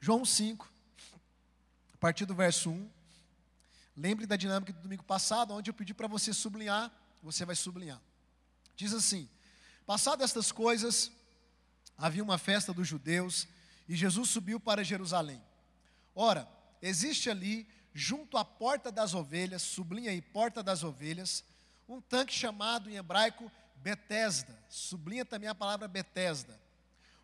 João 5, a partir do verso 1. Lembre da dinâmica do domingo passado, onde eu pedi para você sublinhar, você vai sublinhar. Diz assim: Passado estas coisas, havia uma festa dos judeus e Jesus subiu para Jerusalém. Ora, existe ali, junto à porta das ovelhas, sublinha aí, porta das ovelhas, um tanque chamado em hebraico Betesda, sublinha também a palavra Betesda,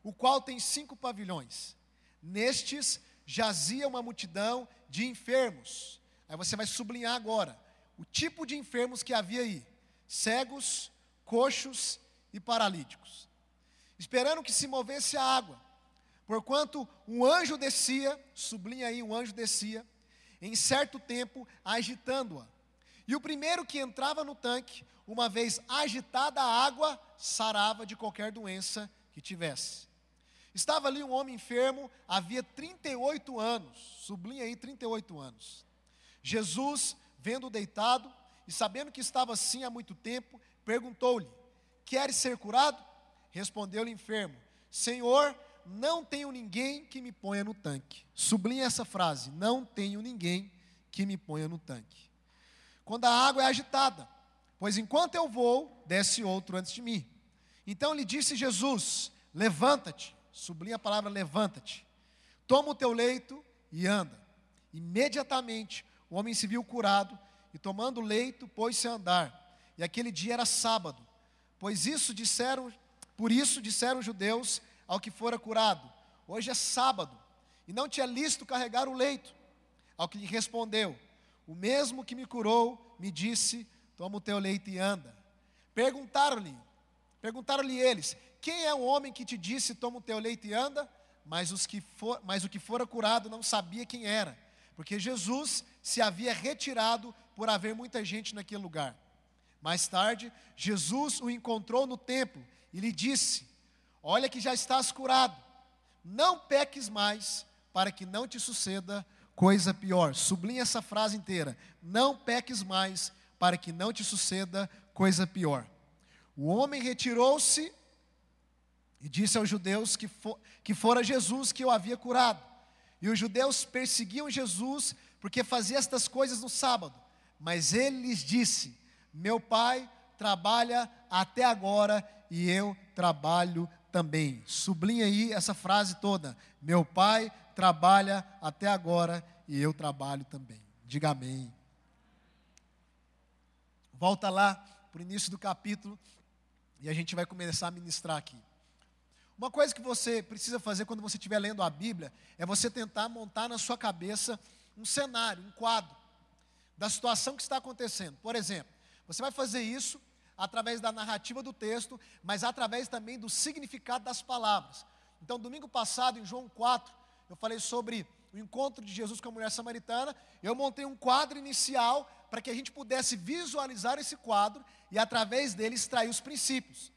o qual tem cinco pavilhões. Nestes jazia uma multidão de enfermos. Aí você vai sublinhar agora o tipo de enfermos que havia aí: cegos, coxos e paralíticos. Esperando que se movesse a água, porquanto um anjo descia, sublinha aí, um anjo descia, em certo tempo agitando-a. E o primeiro que entrava no tanque, uma vez agitada a água, sarava de qualquer doença que tivesse. Estava ali um homem enfermo, havia 38 anos, sublinha aí 38 anos. Jesus, vendo-o deitado e sabendo que estava assim há muito tempo, perguntou-lhe: Queres ser curado? Respondeu-lhe enfermo: Senhor, não tenho ninguém que me ponha no tanque. Sublinha essa frase: Não tenho ninguém que me ponha no tanque. Quando a água é agitada, pois enquanto eu vou, desce outro antes de mim. Então lhe disse Jesus: Levanta-te sublinha a palavra levanta-te, toma o teu leito e anda. Imediatamente o homem se viu curado e tomando o leito pôs-se a andar. E aquele dia era sábado. Pois isso disseram, por isso disseram os judeus ao que fora curado: Hoje é sábado, e não te é lícito carregar o leito. Ao que lhe respondeu: O mesmo que me curou me disse: Toma o teu leito e anda. Perguntaram-lhe, perguntaram-lhe eles: quem é o homem que te disse, toma o teu leito e anda? Mas, os que for, mas o que fora curado não sabia quem era, porque Jesus se havia retirado por haver muita gente naquele lugar. Mais tarde, Jesus o encontrou no templo e lhe disse: Olha que já estás curado, não peques mais, para que não te suceda coisa pior. Sublinha essa frase inteira: Não peques mais, para que não te suceda coisa pior. O homem retirou-se e disse aos judeus que, for, que fora Jesus que o havia curado. E os judeus perseguiam Jesus porque fazia estas coisas no sábado. Mas ele lhes disse: Meu pai trabalha até agora e eu trabalho também. Sublinha aí essa frase toda. Meu pai trabalha até agora e eu trabalho também. Diga amém. Volta lá para o início do capítulo e a gente vai começar a ministrar aqui. Uma coisa que você precisa fazer quando você estiver lendo a Bíblia é você tentar montar na sua cabeça um cenário, um quadro da situação que está acontecendo. Por exemplo, você vai fazer isso através da narrativa do texto, mas através também do significado das palavras. Então, domingo passado, em João 4, eu falei sobre o encontro de Jesus com a mulher samaritana. Eu montei um quadro inicial para que a gente pudesse visualizar esse quadro e, através dele, extrair os princípios.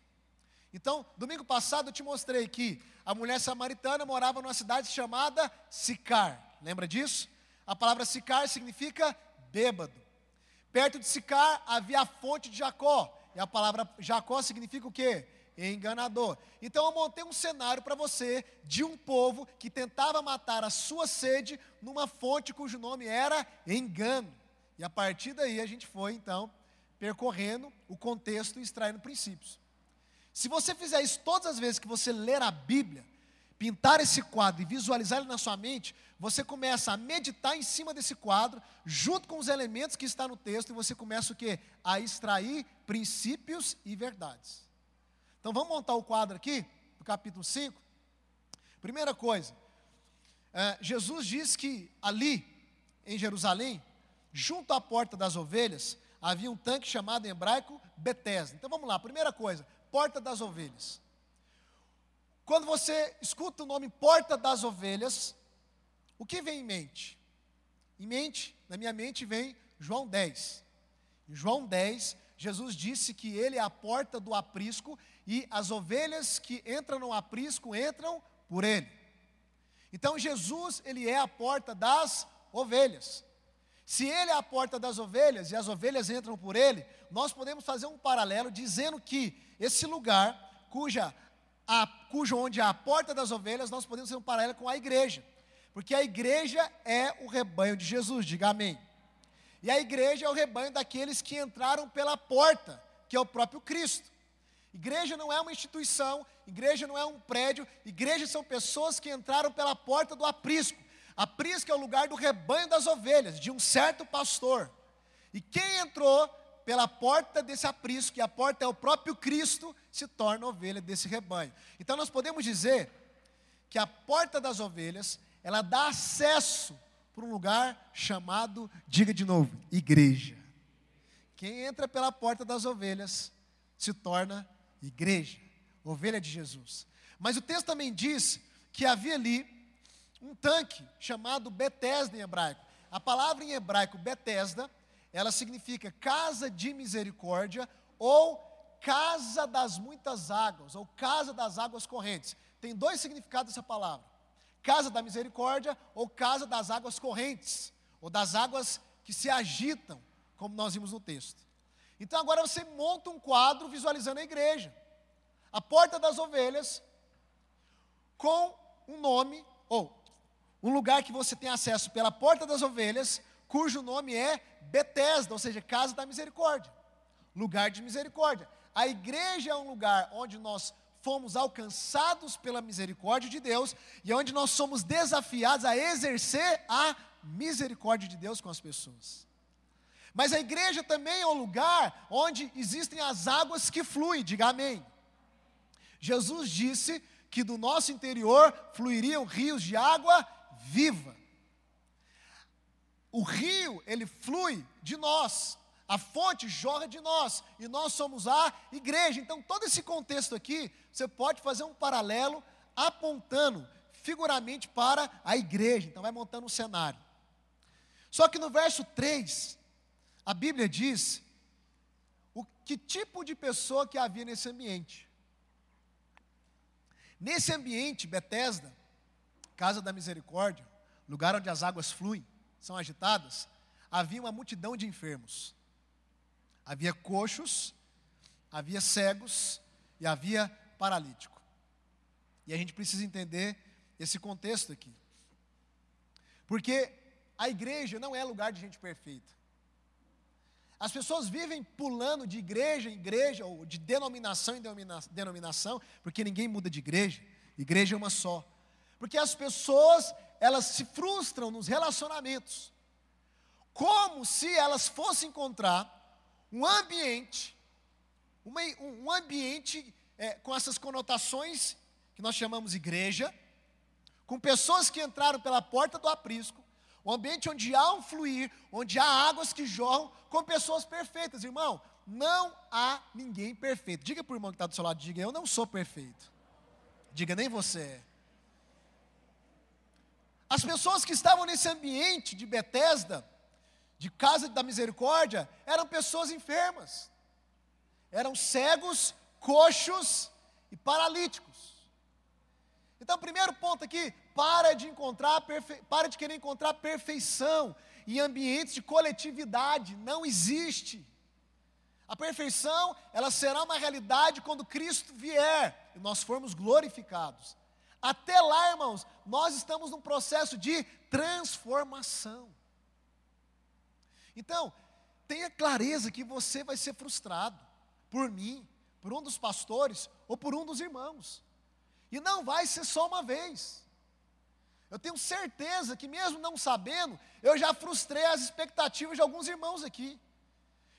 Então, domingo passado eu te mostrei que a mulher samaritana morava numa cidade chamada Sicar. Lembra disso? A palavra Sicar significa bêbado. Perto de Sicar havia a fonte de Jacó. E a palavra Jacó significa o quê? Enganador. Então eu montei um cenário para você de um povo que tentava matar a sua sede numa fonte cujo nome era engano. E a partir daí a gente foi então percorrendo o contexto e extraindo princípios. Se você fizer isso todas as vezes que você ler a Bíblia, pintar esse quadro e visualizar ele na sua mente, você começa a meditar em cima desse quadro, junto com os elementos que está no texto, e você começa o quê? A extrair princípios e verdades. Então vamos montar o quadro aqui, do capítulo 5. Primeira coisa, é, Jesus diz que ali, em Jerusalém, junto à porta das ovelhas, havia um tanque chamado em hebraico Betesda. Então vamos lá, primeira coisa, porta das ovelhas. Quando você escuta o nome porta das ovelhas, o que vem em mente? Em mente, na minha mente vem João 10. Em João 10, Jesus disse que ele é a porta do aprisco e as ovelhas que entram no aprisco entram por ele. Então Jesus, ele é a porta das ovelhas. Se ele é a porta das ovelhas e as ovelhas entram por ele, nós podemos fazer um paralelo dizendo que esse lugar, cuja, a, cujo onde há a porta das ovelhas, nós podemos fazer um paralelo com a igreja. Porque a igreja é o rebanho de Jesus, diga amém. E a igreja é o rebanho daqueles que entraram pela porta, que é o próprio Cristo. Igreja não é uma instituição, igreja não é um prédio, igreja são pessoas que entraram pela porta do aprisco. Aprisco é o lugar do rebanho das ovelhas, de um certo pastor. E quem entrou pela porta desse aprisco, e a porta é o próprio Cristo, se torna ovelha desse rebanho. Então nós podemos dizer que a porta das ovelhas ela dá acesso para um lugar chamado, diga de novo, igreja. Quem entra pela porta das ovelhas se torna igreja, ovelha de Jesus. Mas o texto também diz que havia ali um tanque chamado Betesda em hebraico. A palavra em hebraico Betesda, ela significa casa de misericórdia ou casa das muitas águas, ou casa das águas correntes. Tem dois significados essa palavra casa da misericórdia ou casa das águas correntes, ou das águas que se agitam, como nós vimos no texto. Então agora você monta um quadro visualizando a igreja. A porta das ovelhas, com um nome, ou um lugar que você tem acesso pela porta das ovelhas, cujo nome é Betesda, ou seja, casa da misericórdia. Lugar de misericórdia. A igreja é um lugar onde nós fomos alcançados pela misericórdia de Deus e onde nós somos desafiados a exercer a misericórdia de Deus com as pessoas. Mas a igreja também é um lugar onde existem as águas que fluem, diga amém. Jesus disse que do nosso interior fluiriam rios de água viva. O rio, ele flui de nós, a fonte jorra de nós e nós somos a igreja. Então, todo esse contexto aqui, você pode fazer um paralelo apontando figuramente para a igreja. Então, vai montando um cenário. Só que no verso 3, a Bíblia diz o que tipo de pessoa que havia nesse ambiente. Nesse ambiente, Betesda, casa da misericórdia, lugar onde as águas fluem, são agitadas, havia uma multidão de enfermos. Havia coxos, havia cegos e havia paralítico. E a gente precisa entender esse contexto aqui. Porque a igreja não é lugar de gente perfeita. As pessoas vivem pulando de igreja em igreja, ou de denominação em denominação, porque ninguém muda de igreja, igreja é uma só. Porque as pessoas, elas se frustram nos relacionamentos, como se elas fossem encontrar um ambiente, uma, um ambiente é, com essas conotações que nós chamamos igreja, com pessoas que entraram pela porta do aprisco, um ambiente onde há um fluir, onde há águas que jorram, com pessoas perfeitas, irmão. Não há ninguém perfeito. Diga para o irmão que está do seu lado, diga, eu não sou perfeito. Diga, nem você é. As pessoas que estavam nesse ambiente de Betesda, de casa da misericórdia eram pessoas enfermas, eram cegos, coxos e paralíticos. Então, primeiro ponto aqui, para de encontrar, para de querer encontrar perfeição em ambientes de coletividade, não existe. A perfeição, ela será uma realidade quando Cristo vier e nós formos glorificados. Até lá, irmãos, nós estamos num processo de transformação. Então, tenha clareza que você vai ser frustrado por mim, por um dos pastores ou por um dos irmãos. E não vai ser só uma vez. Eu tenho certeza que, mesmo não sabendo, eu já frustrei as expectativas de alguns irmãos aqui.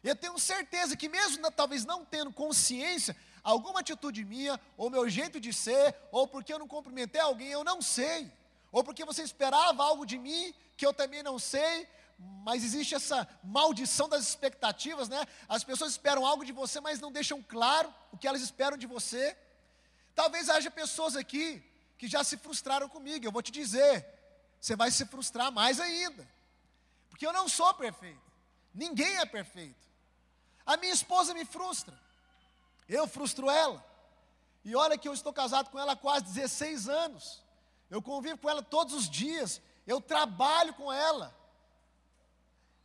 Eu tenho certeza que, mesmo talvez não tendo consciência, alguma atitude minha, ou meu jeito de ser, ou porque eu não cumprimentei alguém, eu não sei, ou porque você esperava algo de mim que eu também não sei, mas existe essa maldição das expectativas, né? As pessoas esperam algo de você, mas não deixam claro o que elas esperam de você. Talvez haja pessoas aqui que já se frustraram comigo. Eu vou te dizer, você vai se frustrar mais ainda. Porque eu não sou perfeito. Ninguém é perfeito. A minha esposa me frustra. Eu frustro ela. E olha que eu estou casado com ela há quase 16 anos. Eu convivo com ela todos os dias. Eu trabalho com ela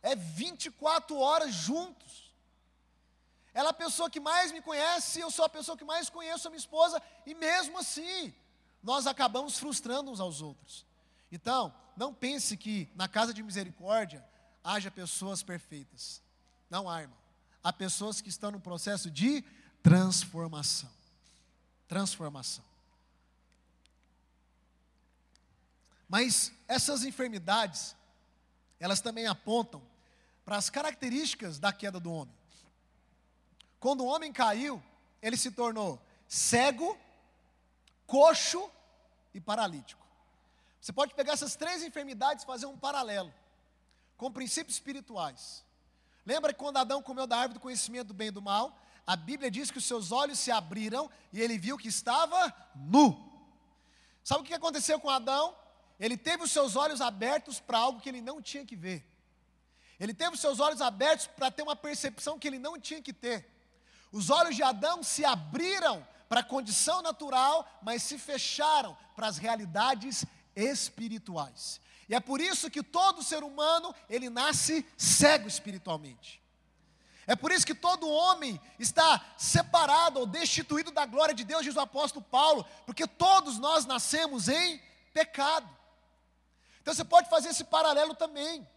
é 24 horas juntos. Ela é a pessoa que mais me conhece, eu sou a pessoa que mais conheço a minha esposa, e mesmo assim, nós acabamos frustrando uns aos outros. Então, não pense que na casa de misericórdia haja pessoas perfeitas. Não há, irmão. Há pessoas que estão no processo de transformação. Transformação. Mas essas enfermidades, elas também apontam para as características da queda do homem. Quando o homem caiu, ele se tornou cego, coxo e paralítico. Você pode pegar essas três enfermidades e fazer um paralelo com princípios espirituais. Lembra que quando Adão comeu da árvore do conhecimento do bem e do mal, a Bíblia diz que os seus olhos se abriram e ele viu que estava nu. Sabe o que aconteceu com Adão? Ele teve os seus olhos abertos para algo que ele não tinha que ver. Ele teve os seus olhos abertos para ter uma percepção que ele não tinha que ter. Os olhos de Adão se abriram para a condição natural, mas se fecharam para as realidades espirituais. E é por isso que todo ser humano, ele nasce cego espiritualmente. É por isso que todo homem está separado ou destituído da glória de Deus, diz o apóstolo Paulo, porque todos nós nascemos em pecado. Então você pode fazer esse paralelo também.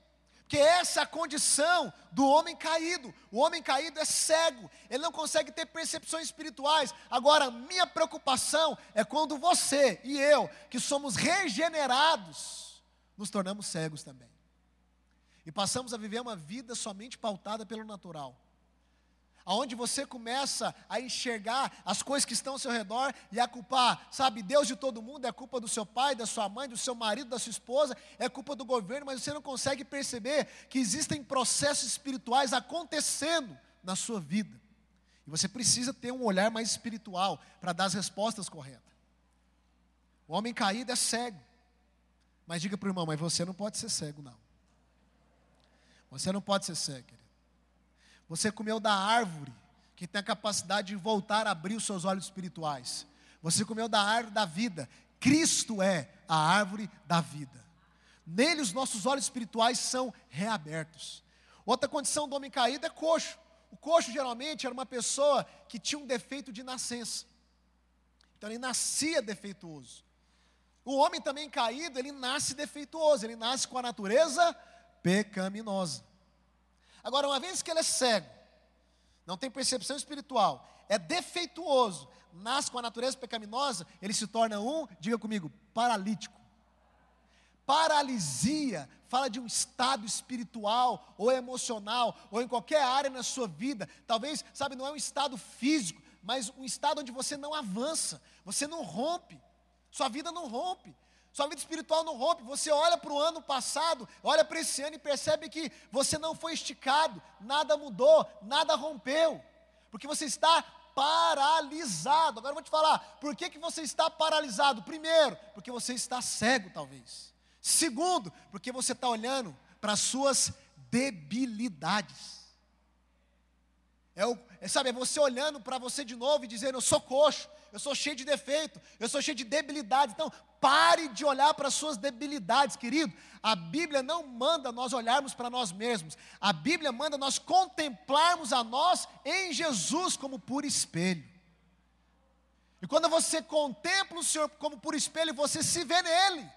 Porque essa é a condição do homem caído. O homem caído é cego, ele não consegue ter percepções espirituais. Agora, minha preocupação é quando você e eu, que somos regenerados, nos tornamos cegos também. E passamos a viver uma vida somente pautada pelo natural aonde você começa a enxergar as coisas que estão ao seu redor e a culpar, sabe, Deus de todo mundo, é culpa do seu pai, da sua mãe, do seu marido, da sua esposa, é culpa do governo, mas você não consegue perceber que existem processos espirituais acontecendo na sua vida. E você precisa ter um olhar mais espiritual para dar as respostas corretas. O homem caído é cego. Mas diga para o irmão, mas você não pode ser cego, não. Você não pode ser cego. Você comeu da árvore que tem a capacidade de voltar a abrir os seus olhos espirituais. Você comeu da árvore da vida. Cristo é a árvore da vida. Nele os nossos olhos espirituais são reabertos. Outra condição do homem caído é coxo. O coxo geralmente era uma pessoa que tinha um defeito de nascença. Então ele nascia defeituoso. O homem também caído, ele nasce defeituoso, ele nasce com a natureza pecaminosa. Agora, uma vez que ele é cego, não tem percepção espiritual, é defeituoso, nasce com a natureza pecaminosa, ele se torna um, diga comigo, paralítico. Paralisia fala de um estado espiritual ou emocional, ou em qualquer área na sua vida. Talvez, sabe, não é um estado físico, mas um estado onde você não avança, você não rompe, sua vida não rompe. Sua vida espiritual não rompe. Você olha para o ano passado, olha para esse ano e percebe que você não foi esticado, nada mudou, nada rompeu, porque você está paralisado. Agora eu vou te falar, por que, que você está paralisado? Primeiro, porque você está cego, talvez. Segundo, porque você está olhando para as suas debilidades. É, o, é, sabe, é você olhando para você de novo e dizendo: Eu sou coxo, eu sou cheio de defeito, eu sou cheio de debilidades. Então, pare de olhar para as suas debilidades, querido. A Bíblia não manda nós olharmos para nós mesmos, a Bíblia manda nós contemplarmos a nós em Jesus como por espelho. E quando você contempla o Senhor como por espelho, você se vê nele.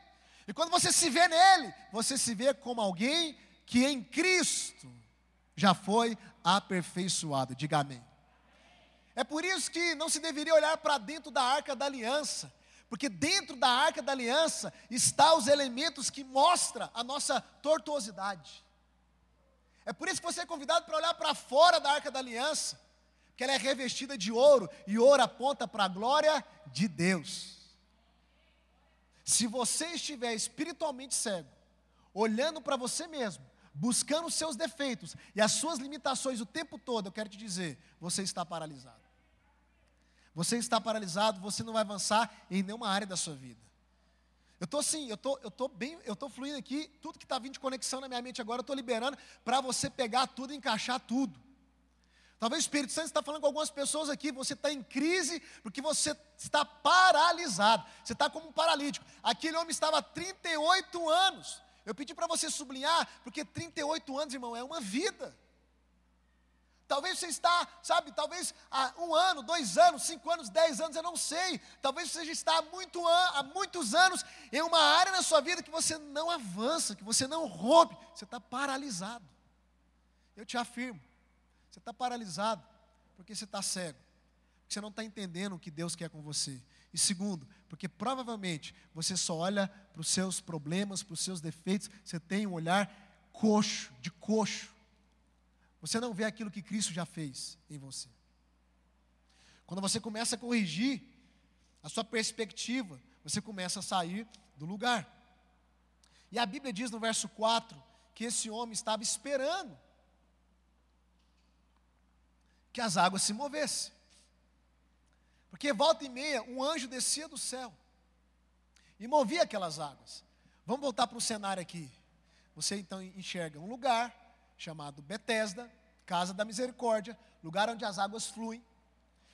E quando você se vê nele, você se vê como alguém que em Cristo já foi aperfeiçoado. Diga amém. É por isso que não se deveria olhar para dentro da arca da aliança, porque dentro da arca da aliança está os elementos que mostram a nossa tortuosidade. É por isso que você é convidado para olhar para fora da arca da aliança, porque ela é revestida de ouro e ouro aponta para a glória de Deus. Se você estiver espiritualmente cego, olhando para você mesmo, buscando os seus defeitos e as suas limitações o tempo todo, eu quero te dizer, você está paralisado. Você está paralisado, você não vai avançar em nenhuma área da sua vida. Eu estou assim, eu tô, estou tô bem, eu estou fluindo aqui, tudo que está vindo de conexão na minha mente agora, eu estou liberando para você pegar tudo e encaixar tudo. Talvez o Espírito Santo está falando com algumas pessoas aqui, você está em crise porque você está paralisado, você está como um paralítico. Aquele homem estava há 38 anos, eu pedi para você sublinhar, porque 38 anos, irmão, é uma vida. Talvez você está, sabe, talvez há um ano, dois anos, cinco anos, dez anos, eu não sei. Talvez você já está há, muito an há muitos anos em uma área na sua vida que você não avança, que você não rompe, você está paralisado. Eu te afirmo, você está paralisado porque você está cego, porque você não está entendendo o que Deus quer com você. E segundo, porque provavelmente você só olha para os seus problemas, para os seus defeitos, você tem um olhar coxo, de coxo. Você não vê aquilo que Cristo já fez em você. Quando você começa a corrigir a sua perspectiva, você começa a sair do lugar. E a Bíblia diz no verso 4 que esse homem estava esperando que as águas se movessem. Porque volta e meia, um anjo descia do céu e movia aquelas águas. Vamos voltar para o cenário aqui. Você então enxerga um lugar chamado Betesda, casa da misericórdia, lugar onde as águas fluem.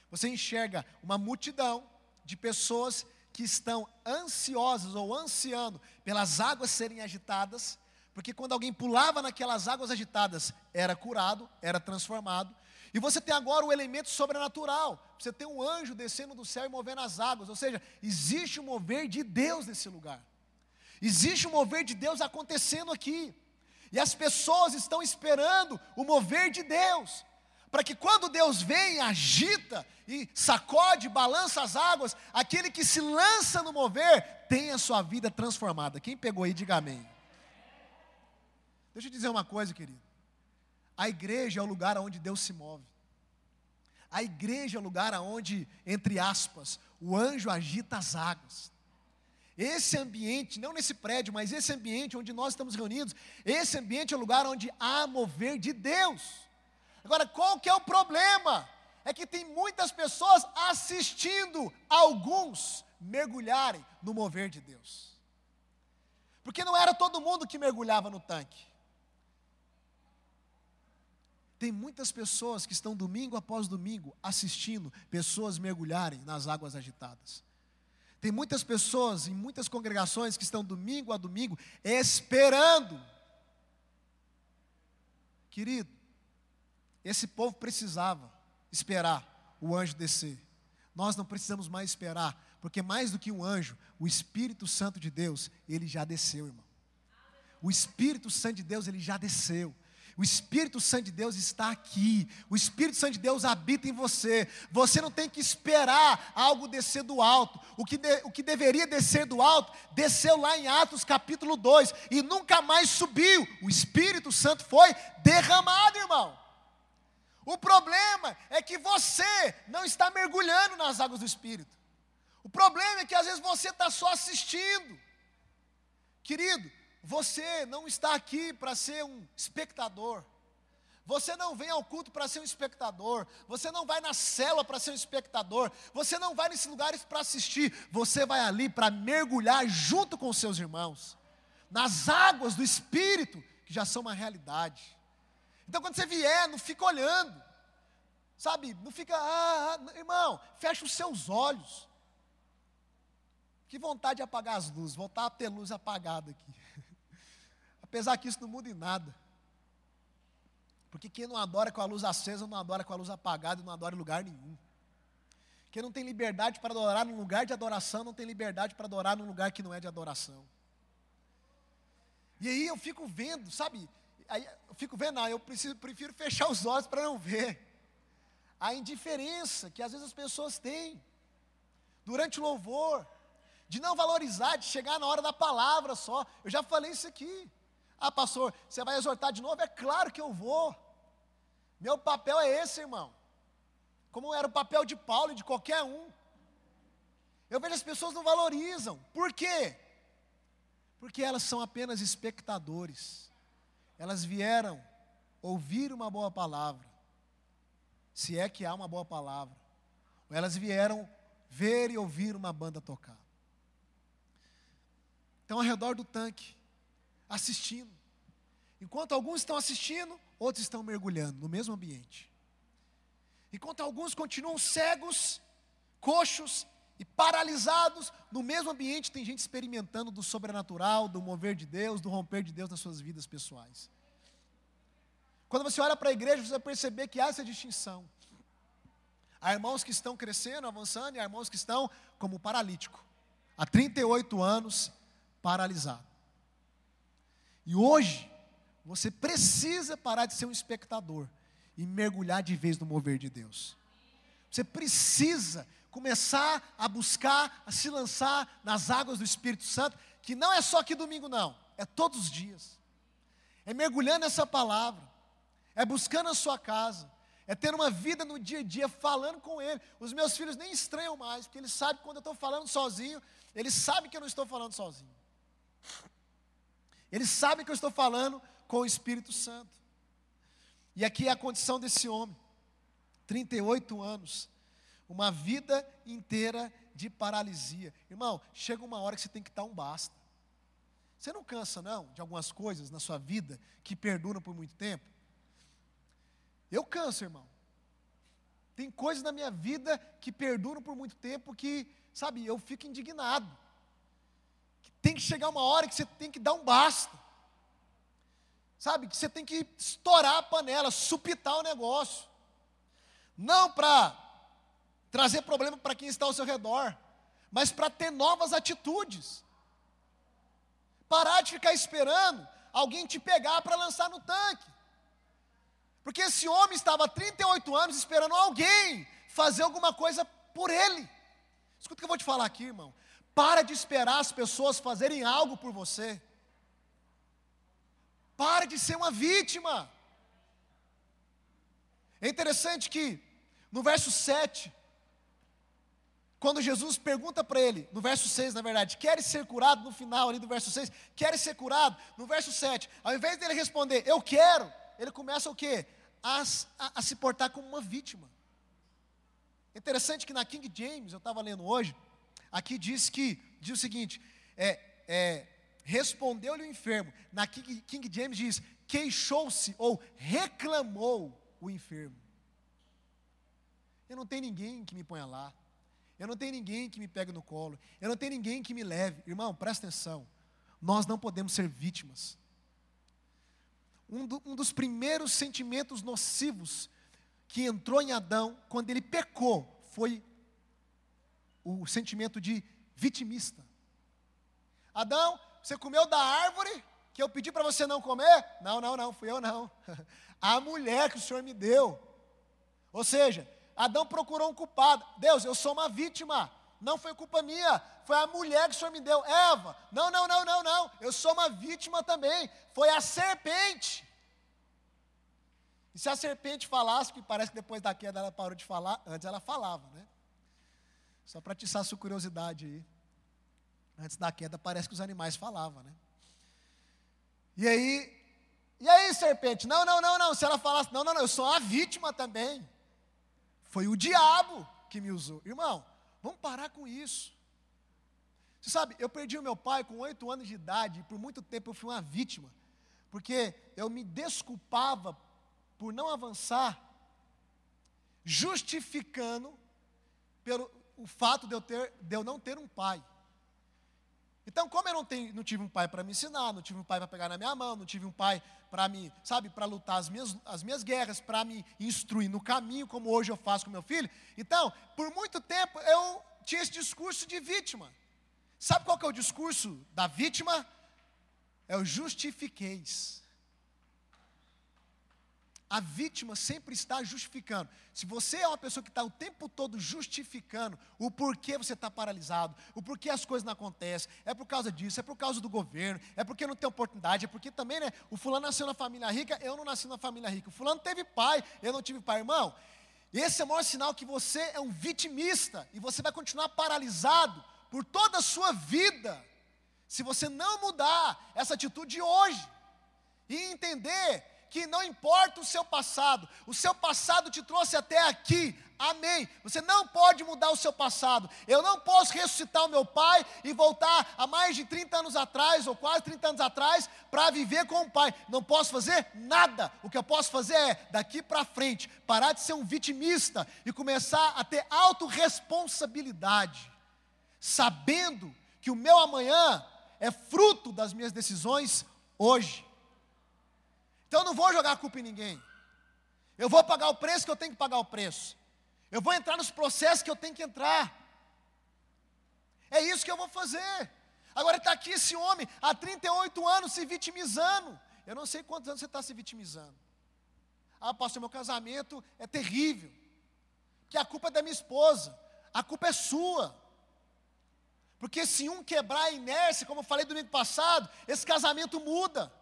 Você enxerga uma multidão de pessoas que estão ansiosas ou ansiando pelas águas serem agitadas, porque quando alguém pulava naquelas águas agitadas, era curado, era transformado. E você tem agora o elemento sobrenatural. Você tem um anjo descendo do céu e movendo as águas. Ou seja, existe um mover de Deus nesse lugar. Existe um mover de Deus acontecendo aqui. E as pessoas estão esperando o mover de Deus. Para que quando Deus vem, agita e sacode, balança as águas, aquele que se lança no mover tenha sua vida transformada. Quem pegou aí, diga amém. Deixa eu dizer uma coisa, querido. A igreja é o lugar onde Deus se move. A igreja é o lugar onde, entre aspas, o anjo agita as águas. Esse ambiente, não nesse prédio, mas esse ambiente onde nós estamos reunidos, esse ambiente é o lugar onde há mover de Deus. Agora, qual que é o problema? É que tem muitas pessoas assistindo alguns mergulharem no mover de Deus. Porque não era todo mundo que mergulhava no tanque. Tem muitas pessoas que estão domingo após domingo assistindo pessoas mergulharem nas águas agitadas. Tem muitas pessoas em muitas congregações que estão domingo a domingo esperando. Querido, esse povo precisava esperar o anjo descer. Nós não precisamos mais esperar, porque mais do que um anjo, o Espírito Santo de Deus, ele já desceu, irmão. O Espírito Santo de Deus, ele já desceu. O Espírito Santo de Deus está aqui. O Espírito Santo de Deus habita em você. Você não tem que esperar algo descer do alto. O que, de, o que deveria descer do alto, desceu lá em Atos capítulo 2 e nunca mais subiu. O Espírito Santo foi derramado, irmão. O problema é que você não está mergulhando nas águas do Espírito. O problema é que às vezes você está só assistindo. Querido, você não está aqui para ser um espectador. Você não vem ao culto para ser um espectador. Você não vai na cela para ser um espectador. Você não vai nesses lugares para assistir. Você vai ali para mergulhar junto com os seus irmãos. Nas águas do Espírito, que já são uma realidade. Então quando você vier, não fica olhando. Sabe, não fica, ah, ah, irmão, fecha os seus olhos. Que vontade de apagar as luzes, voltar a ter luz apagada aqui. Apesar que isso não muda em nada. Porque quem não adora com a luz acesa, não adora com a luz apagada não adora em lugar nenhum. Quem não tem liberdade para adorar num lugar de adoração, não tem liberdade para adorar num lugar que não é de adoração. E aí eu fico vendo, sabe? Aí eu fico vendo, não, eu preciso, prefiro fechar os olhos para não ver. A indiferença que às vezes as pessoas têm durante o louvor, de não valorizar, de chegar na hora da palavra só. Eu já falei isso aqui. Ah, pastor, você vai exortar de novo? É claro que eu vou. Meu papel é esse, irmão. Como era o papel de Paulo e de qualquer um. Eu vejo as pessoas não valorizam. Por quê? Porque elas são apenas espectadores. Elas vieram ouvir uma boa palavra. Se é que há uma boa palavra. Ou elas vieram ver e ouvir uma banda tocar. Então, ao redor do tanque, assistindo. Enquanto alguns estão assistindo, outros estão mergulhando no mesmo ambiente. Enquanto alguns continuam cegos, coxos e paralisados, no mesmo ambiente tem gente experimentando do sobrenatural, do mover de Deus, do romper de Deus nas suas vidas pessoais. quando você olha para a igreja, você vai perceber que há essa distinção. Há irmãos que estão crescendo, avançando, e há irmãos que estão como paralítico, há 38 anos paralisado. E hoje, você precisa parar de ser um espectador e mergulhar de vez no mover de Deus. Você precisa começar a buscar, a se lançar nas águas do Espírito Santo, que não é só aqui domingo, não, é todos os dias. É mergulhando nessa palavra, é buscando a sua casa, é ter uma vida no dia a dia falando com Ele. Os meus filhos nem estranham mais, porque eles sabem que quando eu estou falando sozinho, eles sabem que eu não estou falando sozinho. Eles sabem que eu estou falando com o Espírito Santo. E aqui é a condição desse homem: 38 anos, uma vida inteira de paralisia. Irmão, chega uma hora que você tem que dar um basta. Você não cansa, não, de algumas coisas na sua vida que perduram por muito tempo? Eu canso, irmão. Tem coisas na minha vida que perduram por muito tempo que, sabe, eu fico indignado. Tem que chegar uma hora que você tem que dar um basta. Sabe, que você tem que estourar a panela, supitar o negócio. Não para trazer problema para quem está ao seu redor, mas para ter novas atitudes. Parar de ficar esperando alguém te pegar para lançar no tanque. Porque esse homem estava há 38 anos esperando alguém fazer alguma coisa por ele. Escuta o que eu vou te falar aqui, irmão. Para de esperar as pessoas fazerem algo por você. Pare de ser uma vítima. É interessante que no verso 7, quando Jesus pergunta para ele, no verso 6, na verdade, queres ser curado? No final ali do verso 6, queres ser curado? No verso 7, ao invés dele responder, eu quero, ele começa o quê? a, a, a se portar como uma vítima. Interessante que na King James, eu estava lendo hoje, aqui diz que, diz o seguinte, é, é, respondeu-lhe o enfermo. Na King, King James diz, queixou-se ou reclamou o enfermo. Eu não tenho ninguém que me ponha lá. Eu não tenho ninguém que me pegue no colo. Eu não tenho ninguém que me leve. Irmão, presta atenção. Nós não podemos ser vítimas um, do, um dos primeiros sentimentos nocivos que entrou em Adão quando ele pecou foi o sentimento de vitimista. Adão, você comeu da árvore que eu pedi para você não comer? Não, não, não, fui eu não. A mulher que o Senhor me deu. Ou seja, Adão procurou um culpado. Deus, eu sou uma vítima. Não foi culpa minha, foi a mulher que o Senhor me deu. Eva, não, não, não, não, não. Eu sou uma vítima também. Foi a serpente. E se a serpente falasse, que parece que depois da queda ela parou de falar, antes ela falava, né? Só para atiçar sua curiosidade aí. Antes da queda parece que os animais falavam, né? E aí, e aí, serpente? Não, não, não, não. Se ela falasse, não, não, não, eu sou a vítima também. Foi o diabo que me usou. Irmão, Vamos parar com isso. Você sabe, eu perdi o meu pai com oito anos de idade, e por muito tempo eu fui uma vítima, porque eu me desculpava por não avançar, justificando pelo o fato de eu, ter, de eu não ter um pai. Então, como eu não, tenho, não tive um pai para me ensinar, não tive um pai para pegar na minha mão, não tive um pai para me, sabe, para lutar as minhas, as minhas guerras, para me instruir no caminho, como hoje eu faço com meu filho. Então, por muito tempo eu tinha esse discurso de vítima. Sabe qual que é o discurso da vítima? É o justifiqueis. A vítima sempre está justificando. Se você é uma pessoa que está o tempo todo justificando o porquê você está paralisado, o porquê as coisas não acontecem, é por causa disso, é por causa do governo, é porque não tem oportunidade, é porque também, né? O fulano nasceu na família rica, eu não nasci na família rica. O fulano teve pai, eu não tive pai, irmão. Esse é o maior sinal que você é um vitimista e você vai continuar paralisado por toda a sua vida, se você não mudar essa atitude hoje e entender que não importa o seu passado, o seu passado te trouxe até aqui, amém. Você não pode mudar o seu passado. Eu não posso ressuscitar o meu pai e voltar a mais de 30 anos atrás, ou quase 30 anos atrás, para viver com o pai. Não posso fazer nada. O que eu posso fazer é, daqui para frente, parar de ser um vitimista e começar a ter autorresponsabilidade, sabendo que o meu amanhã é fruto das minhas decisões hoje. Então eu não vou jogar a culpa em ninguém. Eu vou pagar o preço que eu tenho que pagar o preço. Eu vou entrar nos processos que eu tenho que entrar. É isso que eu vou fazer. Agora está aqui esse homem, há 38 anos, se vitimizando. Eu não sei quantos anos você está se vitimizando. Ah, pastor, meu casamento é terrível. Que a culpa é da minha esposa. A culpa é sua. Porque se um quebrar a inércia, como eu falei domingo passado, esse casamento muda.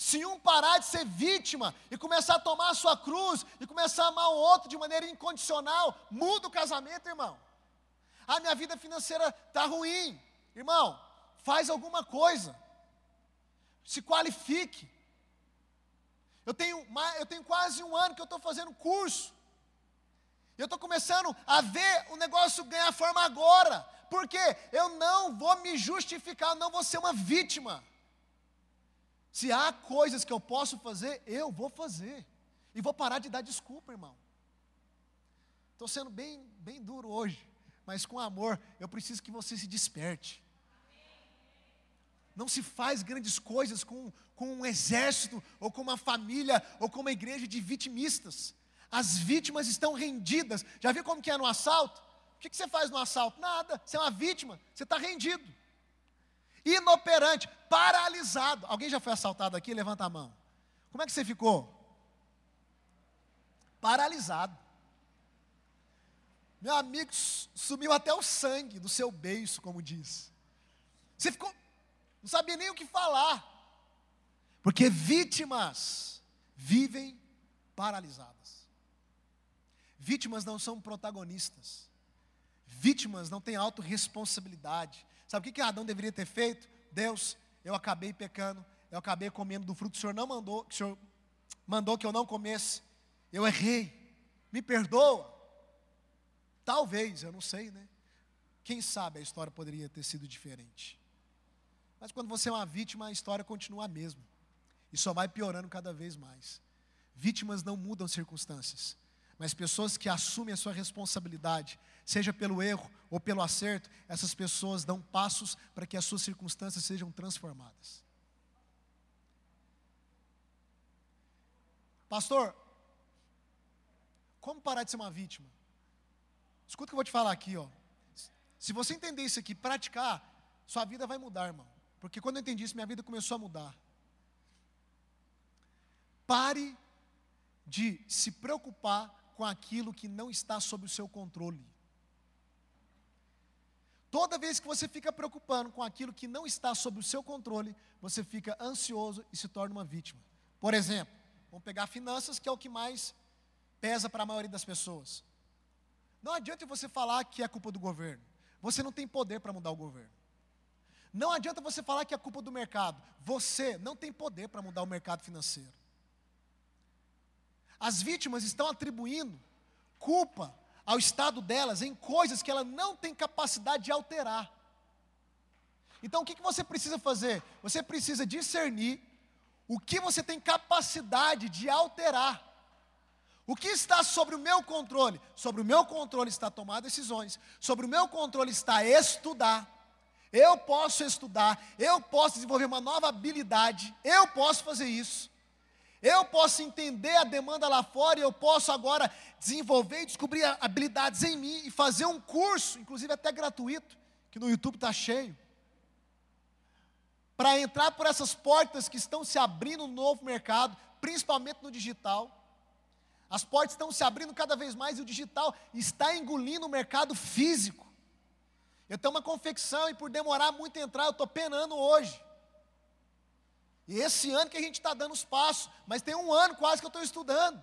Se um parar de ser vítima e começar a tomar a sua cruz e começar a amar o outro de maneira incondicional, muda o casamento, irmão. A minha vida financeira está ruim. Irmão, faz alguma coisa. Se qualifique. Eu tenho, eu tenho quase um ano que eu estou fazendo curso. Eu estou começando a ver o negócio ganhar forma agora. Porque eu não vou me justificar, eu não vou ser uma vítima. Se há coisas que eu posso fazer, eu vou fazer. E vou parar de dar desculpa, irmão. Estou sendo bem, bem duro hoje mas com amor, eu preciso que você se desperte. Não se faz grandes coisas com, com um exército, ou com uma família, ou com uma igreja de vitimistas. As vítimas estão rendidas. Já viu como que é no assalto? O que, que você faz no assalto? Nada. Você é uma vítima, você está rendido. Inoperante, paralisado. Alguém já foi assaltado aqui? Levanta a mão. Como é que você ficou? Paralisado. Meu amigo, sumiu até o sangue do seu beiço, como diz. Você ficou, não sabia nem o que falar. Porque vítimas vivem paralisadas. Vítimas não são protagonistas. Vítimas não têm autorresponsabilidade. Sabe o que, que Adão deveria ter feito? Deus, eu acabei pecando, eu acabei comendo do fruto que o Senhor não mandou, que o Senhor mandou que eu não comesse. Eu errei. Me perdoa. Talvez, eu não sei, né? Quem sabe a história poderia ter sido diferente. Mas quando você é uma vítima, a história continua a mesma. E só vai piorando cada vez mais. Vítimas não mudam circunstâncias, mas pessoas que assumem a sua responsabilidade, seja pelo erro ou pelo acerto, essas pessoas dão passos para que as suas circunstâncias sejam transformadas. Pastor, como parar de ser uma vítima? Escuta o que eu vou te falar aqui, ó. Se você entender isso aqui, praticar, sua vida vai mudar, irmão. Porque quando eu entendi isso, minha vida começou a mudar. Pare de se preocupar com aquilo que não está sob o seu controle. Toda vez que você fica preocupando com aquilo que não está sob o seu controle, você fica ansioso e se torna uma vítima. Por exemplo, vamos pegar finanças, que é o que mais pesa para a maioria das pessoas. Não adianta você falar que é culpa do governo. Você não tem poder para mudar o governo. Não adianta você falar que é culpa do mercado. Você não tem poder para mudar o mercado financeiro. As vítimas estão atribuindo culpa ao estado delas em coisas que ela não tem capacidade de alterar. Então o que, que você precisa fazer? Você precisa discernir o que você tem capacidade de alterar. O que está sobre o meu controle? Sobre o meu controle está tomar decisões, sobre o meu controle está estudar. Eu posso estudar, eu posso desenvolver uma nova habilidade, eu posso fazer isso. Eu posso entender a demanda lá fora e eu posso agora desenvolver e descobrir habilidades em mim e fazer um curso, inclusive até gratuito, que no YouTube está cheio. Para entrar por essas portas que estão se abrindo no novo mercado, principalmente no digital. As portas estão se abrindo cada vez mais e o digital está engolindo o mercado físico. Eu tenho uma confecção e por demorar muito a entrar, eu estou penando hoje. E esse ano que a gente está dando os passos, mas tem um ano quase que eu estou estudando.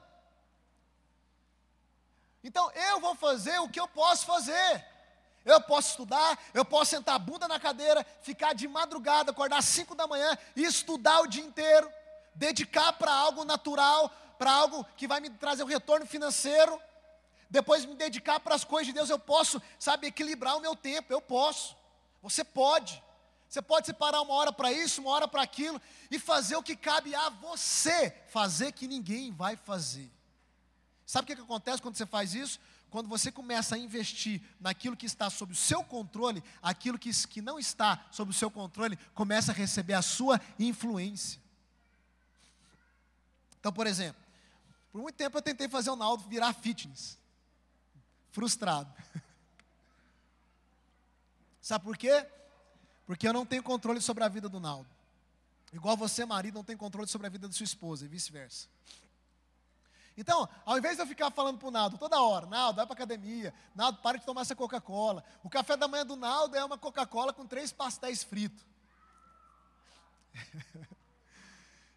Então eu vou fazer o que eu posso fazer. Eu posso estudar, eu posso sentar a bunda na cadeira, ficar de madrugada, acordar às 5 da manhã e estudar o dia inteiro, dedicar para algo natural, para algo que vai me trazer um retorno financeiro, depois me dedicar para as coisas de Deus, eu posso, sabe, equilibrar o meu tempo, eu posso. Você pode. Você pode separar uma hora para isso, uma hora para aquilo e fazer o que cabe a você, fazer que ninguém vai fazer. Sabe o que, que acontece quando você faz isso? Quando você começa a investir naquilo que está sob o seu controle, aquilo que, que não está sob o seu controle começa a receber a sua influência. Então, por exemplo, por muito tempo eu tentei fazer o Naldo virar fitness. Frustrado. Sabe por quê? Porque eu não tenho controle sobre a vida do Naldo. Igual você, marido, não tem controle sobre a vida da sua esposa e vice-versa. Então, ao invés de eu ficar falando para o Naldo toda hora, Naldo, vai para academia, Naldo, para de tomar essa Coca-Cola. O café da manhã do Naldo é uma Coca-Cola com três pastéis fritos.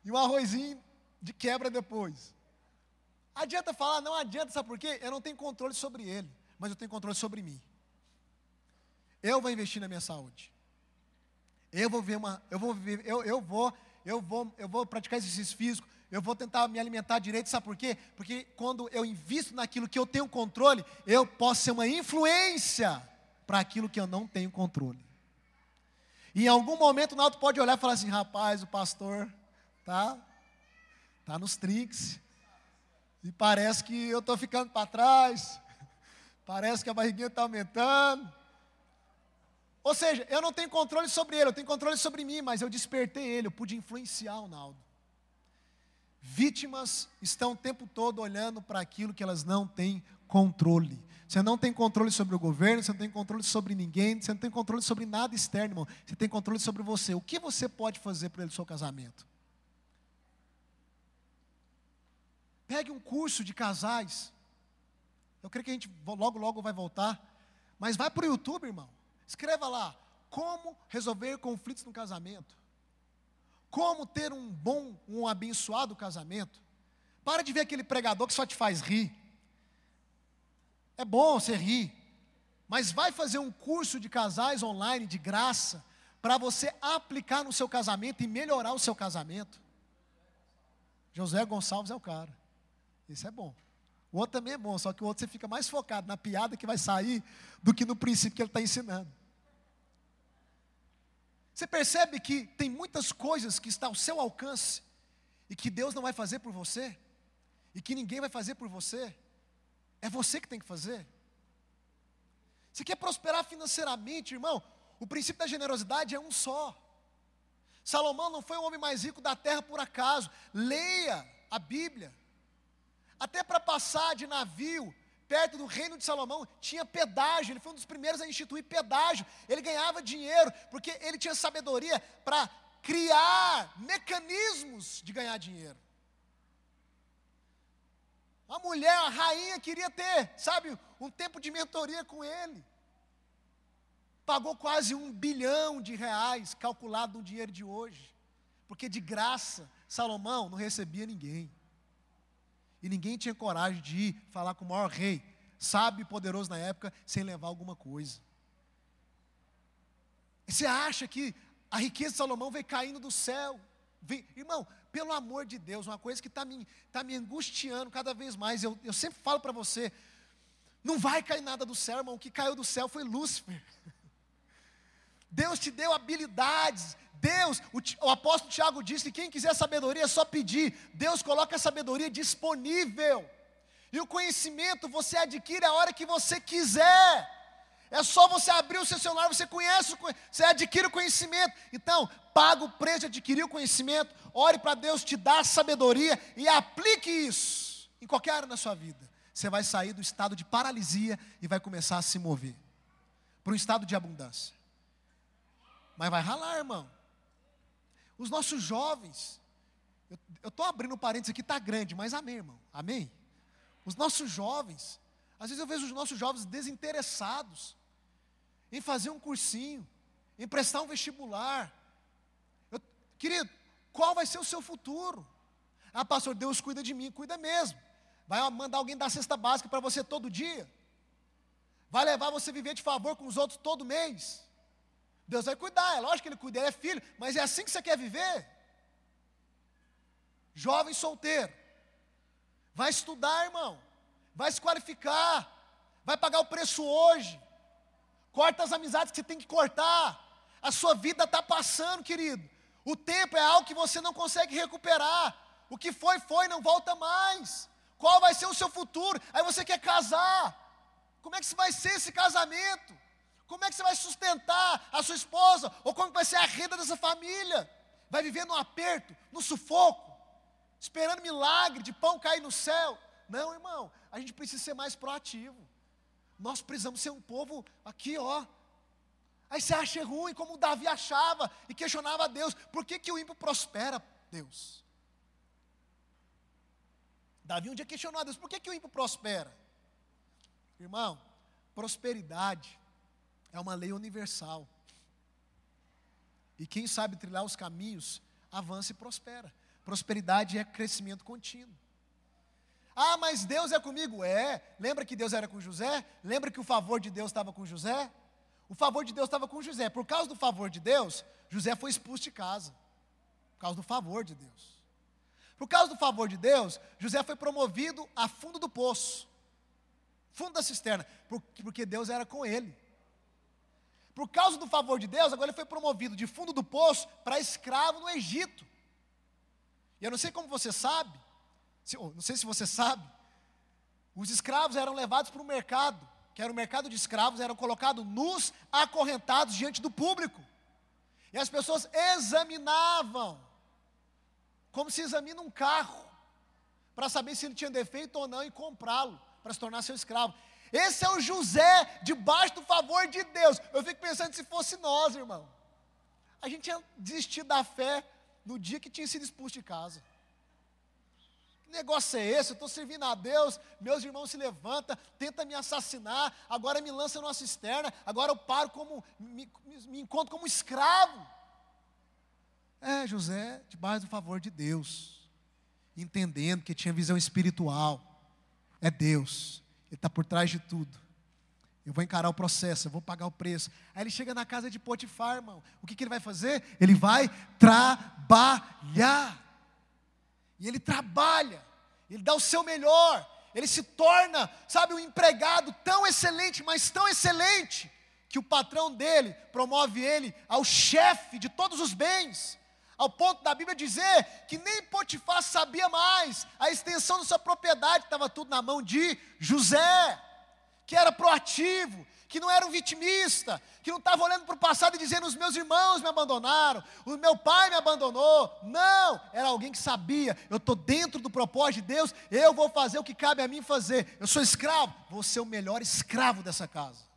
e um arrozinho de quebra depois. Adianta falar? Não adianta, sabe por quê? Eu não tenho controle sobre ele, mas eu tenho controle sobre mim. Eu vou investir na minha saúde. Eu vou ver uma, eu vou viver, eu, eu vou, eu vou, eu vou praticar exercício físico, eu vou tentar me alimentar direito, sabe por quê? Porque quando eu invisto naquilo que eu tenho controle, eu posso ser uma influência para aquilo que eu não tenho controle. E em algum momento o Naldo pode olhar e falar assim, rapaz, o pastor tá, tá nos trinques, e parece que eu estou ficando para trás, parece que a barriguinha está aumentando, ou seja, eu não tenho controle sobre ele, eu tenho controle sobre mim, mas eu despertei ele, eu pude influenciar o Naldo. Vítimas estão o tempo todo olhando para aquilo que elas não têm controle. Você não tem controle sobre o governo, você não tem controle sobre ninguém, você não tem controle sobre nada externo, irmão. Você tem controle sobre você. O que você pode fazer para o seu casamento? Pegue um curso de casais. Eu creio que a gente logo, logo vai voltar. Mas vai para o YouTube, irmão. Escreva lá: como resolver conflitos no casamento. Como ter um bom, um abençoado casamento. Para de ver aquele pregador que só te faz rir. É bom você rir, mas vai fazer um curso de casais online de graça para você aplicar no seu casamento e melhorar o seu casamento. José Gonçalves é o cara. Isso é bom. O outro também é bom, só que o outro você fica mais focado na piada que vai sair do que no princípio que ele está ensinando. Você percebe que tem muitas coisas que estão ao seu alcance e que Deus não vai fazer por você, e que ninguém vai fazer por você, é você que tem que fazer. Você quer prosperar financeiramente, irmão? O princípio da generosidade é um só. Salomão não foi o homem mais rico da terra por acaso. Leia a Bíblia. Até para passar de navio perto do reino de Salomão, tinha pedágio, ele foi um dos primeiros a instituir pedágio. Ele ganhava dinheiro, porque ele tinha sabedoria para criar mecanismos de ganhar dinheiro. A mulher, a rainha, queria ter, sabe, um tempo de mentoria com ele. Pagou quase um bilhão de reais, calculado no dinheiro de hoje. Porque de graça, Salomão não recebia ninguém. E ninguém tinha coragem de ir falar com o maior rei, sábio e poderoso na época, sem levar alguma coisa. E você acha que a riqueza de Salomão veio caindo do céu? Vem, irmão, pelo amor de Deus, uma coisa que está me, tá me angustiando cada vez mais. Eu, eu sempre falo para você: não vai cair nada do céu, irmão. O que caiu do céu foi Lúcifer. Deus te deu habilidades, Deus, o, o, apóstolo Tiago disse que quem quiser sabedoria é só pedir. Deus coloca a sabedoria disponível. E o conhecimento você adquire a hora que você quiser. É só você abrir o seu celular, você conhece, você adquire o conhecimento. Então, paga o preço de adquirir o conhecimento, ore para Deus te dar sabedoria e aplique isso em qualquer área da sua vida. Você vai sair do estado de paralisia e vai começar a se mover para um estado de abundância. Mas vai ralar, irmão. Os nossos jovens, eu estou abrindo um parênteses aqui, está grande, mas amém, irmão, amém? Os nossos jovens, às vezes eu vejo os nossos jovens desinteressados em fazer um cursinho, em prestar um vestibular. Eu, querido, qual vai ser o seu futuro? Ah, pastor, Deus cuida de mim, cuida mesmo. Vai mandar alguém dar cesta básica para você todo dia? Vai levar você viver de favor com os outros todo mês? Deus vai cuidar, é lógico que Ele cuida, Ele é filho, mas é assim que você quer viver? Jovem solteiro, vai estudar, irmão, vai se qualificar, vai pagar o preço hoje, corta as amizades que você tem que cortar, a sua vida está passando, querido, o tempo é algo que você não consegue recuperar, o que foi, foi, não volta mais. Qual vai ser o seu futuro? Aí você quer casar. Como é que vai ser esse casamento? Como é que você vai sustentar a sua esposa? Ou como vai ser a renda dessa família? Vai viver no aperto, no sufoco? esperando milagre de pão cair no céu. Não, irmão, a gente precisa ser mais proativo. Nós precisamos ser um povo aqui, ó. Aí você acha ruim, como Davi achava e questionava a Deus: por que, que o ímpio prospera, Deus? Davi um dia questionou a Deus: por que, que o ímpio prospera? Irmão, prosperidade é uma lei universal. E quem sabe trilhar os caminhos, avança e prospera. Prosperidade é crescimento contínuo. Ah, mas Deus é comigo? É. Lembra que Deus era com José? Lembra que o favor de Deus estava com José? O favor de Deus estava com José. Por causa do favor de Deus, José foi expulso de casa. Por causa do favor de Deus. Por causa do favor de Deus, José foi promovido a fundo do poço, fundo da cisterna, porque Deus era com ele. Por causa do favor de Deus, agora ele foi promovido de fundo do poço para escravo no Egito. E eu não sei como você sabe, não sei se você sabe, os escravos eram levados para o mercado, que era o mercado de escravos, eram colocados nus, acorrentados diante do público. E as pessoas examinavam, como se examina um carro, para saber se ele tinha defeito ou não e comprá-lo, para se tornar seu escravo. Esse é o José debaixo do favor de Deus. Eu fico pensando se fosse nós, irmão. A gente ia desistir da fé no dia que tinha sido expulso de casa. Que negócio é esse? Eu estou servindo a Deus, meus irmãos se levantam, tenta me assassinar, agora me lança numa cisterna, agora eu paro como, me, me encontro como escravo. É, José, debaixo do favor de Deus, entendendo que tinha visão espiritual. É Deus. Ele está por trás de tudo. Eu vou encarar o processo, eu vou pagar o preço. Aí ele chega na casa de Potifar, irmão. O que, que ele vai fazer? Ele vai trabalhar. E ele trabalha, ele dá o seu melhor, ele se torna, sabe, um empregado tão excelente, mas tão excelente, que o patrão dele promove ele ao chefe de todos os bens ao ponto da Bíblia dizer que nem Potifar sabia mais a extensão da sua propriedade, estava tudo na mão de José, que era proativo, que não era um vitimista, que não estava olhando para o passado e dizendo: os meus irmãos me abandonaram, o meu pai me abandonou. Não, era alguém que sabia: eu estou dentro do propósito de Deus, eu vou fazer o que cabe a mim fazer. Eu sou escravo, vou ser o melhor escravo dessa casa.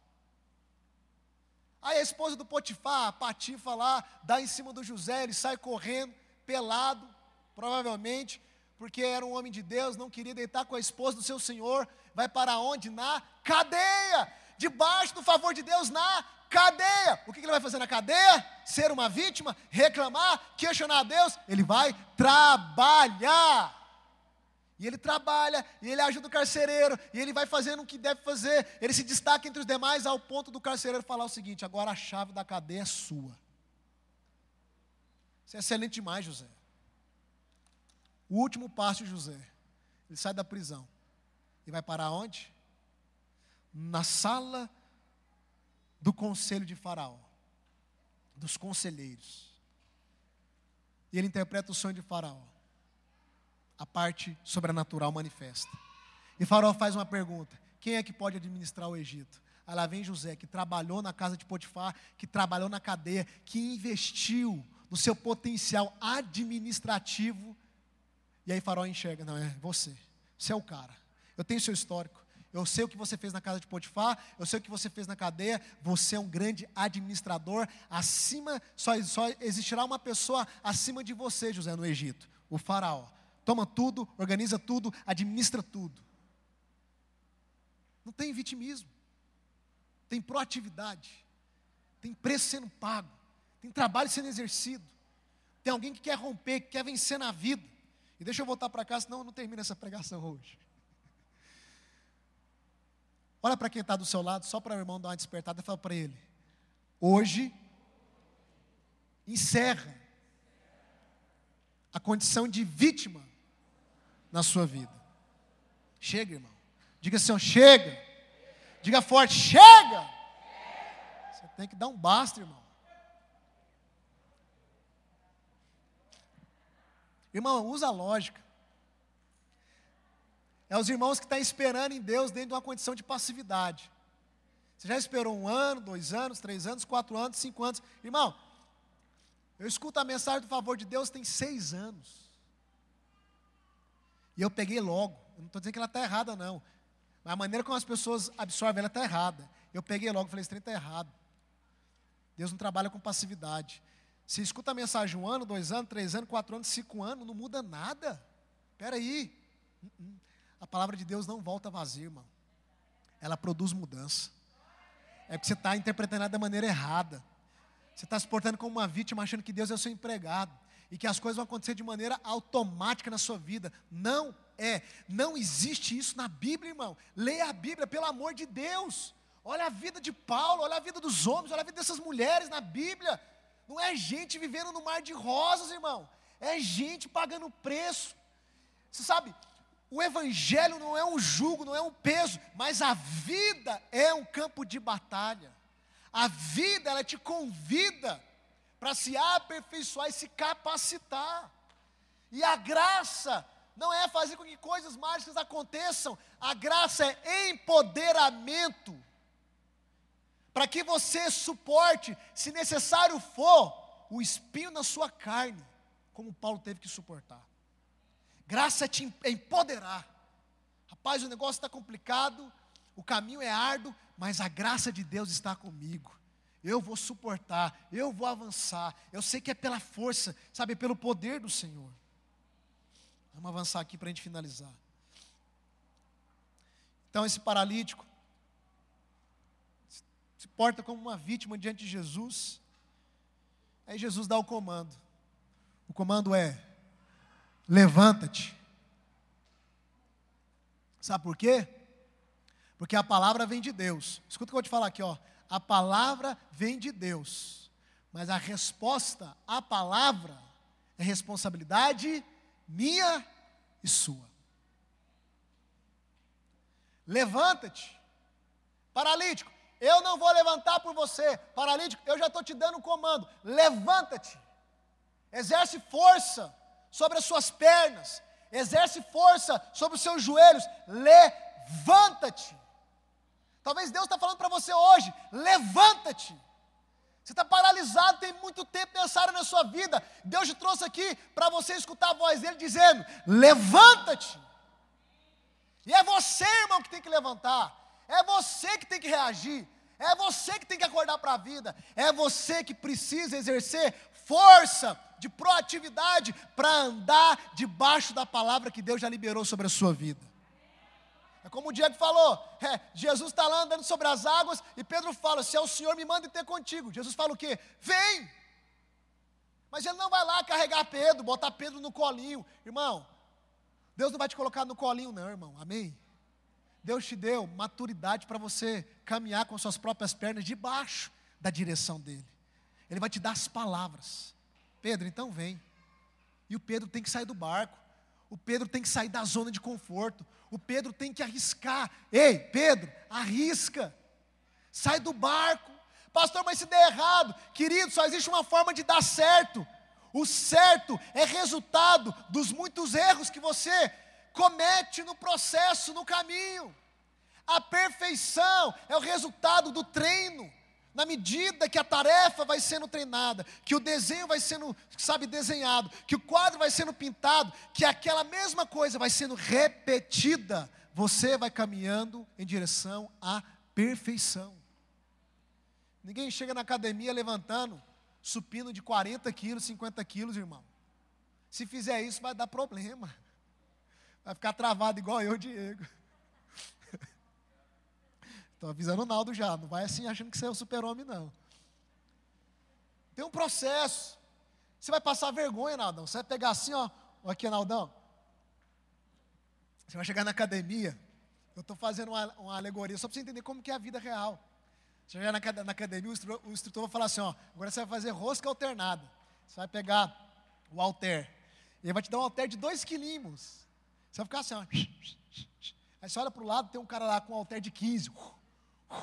Aí a esposa do Potifar, a Patifa lá, dá em cima do José, ele sai correndo, pelado, provavelmente, porque era um homem de Deus, não queria deitar com a esposa do seu senhor, vai para onde? Na cadeia, debaixo do favor de Deus, na cadeia. O que ele vai fazer na cadeia? Ser uma vítima, reclamar, questionar a Deus? Ele vai trabalhar. E ele trabalha, e ele ajuda o carcereiro, e ele vai fazendo o que deve fazer. Ele se destaca entre os demais ao ponto do carcereiro falar o seguinte: agora a chave da cadeia é sua. Isso é excelente demais, José. O último passo de José. Ele sai da prisão. E vai para onde? Na sala do conselho de Faraó, dos conselheiros. E ele interpreta o sonho de Faraó a parte sobrenatural manifesta. E Faraó faz uma pergunta: quem é que pode administrar o Egito? Aí lá vem José, que trabalhou na casa de Potifar, que trabalhou na cadeia, que investiu no seu potencial administrativo. E aí Faraó enxerga: não, é você, você é o cara. Eu tenho seu histórico. Eu sei o que você fez na casa de Potifar, eu sei o que você fez na cadeia. Você é um grande administrador. Acima, só, só existirá uma pessoa acima de você, José, no Egito: o Faraó toma tudo, organiza tudo, administra tudo. Não tem vitimismo, tem proatividade, tem preço sendo pago, tem trabalho sendo exercido, tem alguém que quer romper, que quer vencer na vida. E deixa eu voltar para cá, senão eu não termino essa pregação hoje. Olha para quem está do seu lado, só para o irmão dar uma despertada e fala para ele: hoje, encerra a condição de vítima na sua vida. Chega, irmão. Diga assim, ó, chega. Diga forte, chega. Você tem que dar um basta, irmão. Irmão, usa a lógica. É os irmãos que estão esperando em Deus dentro de uma condição de passividade. Você já esperou um ano, dois anos, três anos, quatro anos, cinco anos. Irmão, eu escuto a mensagem do favor de Deus tem seis anos. E eu peguei logo. Eu não estou dizendo que ela está errada, não. Mas a maneira como as pessoas absorvem ela está errada. Eu peguei logo e falei: esse trem está errado. Deus não trabalha com passividade. Se escuta a mensagem um ano, dois anos, três anos, quatro anos, cinco anos, não muda nada. Espera aí. Uh -uh. A palavra de Deus não volta vazia, irmão. Ela produz mudança. É porque você está interpretando da maneira errada. Você está se portando como uma vítima, achando que Deus é o seu empregado. E que as coisas vão acontecer de maneira automática na sua vida. Não é. Não existe isso na Bíblia, irmão. Leia a Bíblia, pelo amor de Deus. Olha a vida de Paulo, olha a vida dos homens, olha a vida dessas mulheres na Bíblia. Não é gente vivendo no mar de rosas, irmão. É gente pagando preço. Você sabe, o Evangelho não é um jugo, não é um peso, mas a vida é um campo de batalha. A vida, ela te convida para se aperfeiçoar e se capacitar. E a graça não é fazer com que coisas mágicas aconteçam, a graça é empoderamento para que você suporte, se necessário for, o espinho na sua carne, como Paulo teve que suportar. Graça é te empoderar. Rapaz, o negócio está complicado, o caminho é árduo, mas a graça de Deus está comigo. Eu vou suportar, eu vou avançar. Eu sei que é pela força, sabe, pelo poder do Senhor. Vamos avançar aqui para a gente finalizar. Então, esse paralítico, se porta como uma vítima diante de Jesus. Aí Jesus dá o comando. O comando é: levanta-te. Sabe por quê? Porque a palavra vem de Deus. Escuta o que eu vou te falar aqui, ó. A palavra vem de Deus. Mas a resposta à palavra é responsabilidade minha e sua. Levanta-te. Paralítico, eu não vou levantar por você, paralítico, eu já estou te dando um comando: levanta-te, exerce força sobre as suas pernas, exerce força sobre os seus joelhos, levanta-te. Talvez Deus está falando para você hoje: levanta-te. Você está paralisado, tem muito tempo nessa área na sua vida. Deus te trouxe aqui para você escutar a voz dele dizendo: levanta-te. E é você, irmão, que tem que levantar. É você que tem que reagir. É você que tem que acordar para a vida. É você que precisa exercer força de proatividade para andar debaixo da palavra que Deus já liberou sobre a sua vida. É como o Diego falou: é, Jesus está lá andando sobre as águas e Pedro fala: Se é o Senhor, me manda ter contigo. Jesus fala o quê? Vem! Mas ele não vai lá carregar Pedro, botar Pedro no colinho. Irmão, Deus não vai te colocar no colinho, não, irmão. Amém? Deus te deu maturidade para você caminhar com suas próprias pernas debaixo da direção dele. Ele vai te dar as palavras. Pedro, então vem. E o Pedro tem que sair do barco. O Pedro tem que sair da zona de conforto. O Pedro tem que arriscar. Ei, Pedro, arrisca. Sai do barco. Pastor, mas se der errado, querido, só existe uma forma de dar certo. O certo é resultado dos muitos erros que você comete no processo, no caminho. A perfeição é o resultado do treino. Na medida que a tarefa vai sendo treinada, que o desenho vai sendo, sabe, desenhado, que o quadro vai sendo pintado, que aquela mesma coisa vai sendo repetida, você vai caminhando em direção à perfeição. Ninguém chega na academia levantando supino de 40 quilos, 50 quilos, irmão. Se fizer isso, vai dar problema. Vai ficar travado igual eu, Diego. Estou avisando o Naldo já. Não vai assim achando que você é o super-homem, não. Tem um processo. Você vai passar vergonha, Naldão. Você vai pegar assim, ó. Aqui, Naldão. Você vai chegar na academia. Eu estou fazendo uma, uma, alegoria só para você entender como que é a vida real. Você vai chegar na, na academia, o instrutor, o instrutor vai falar assim, ó. Agora você vai fazer rosca alternada. Você vai pegar o alter. Ele vai te dar um alter de 2 quilinhos. Você vai ficar assim, ó. Aí você olha para o lado, tem um cara lá com um alter de 15.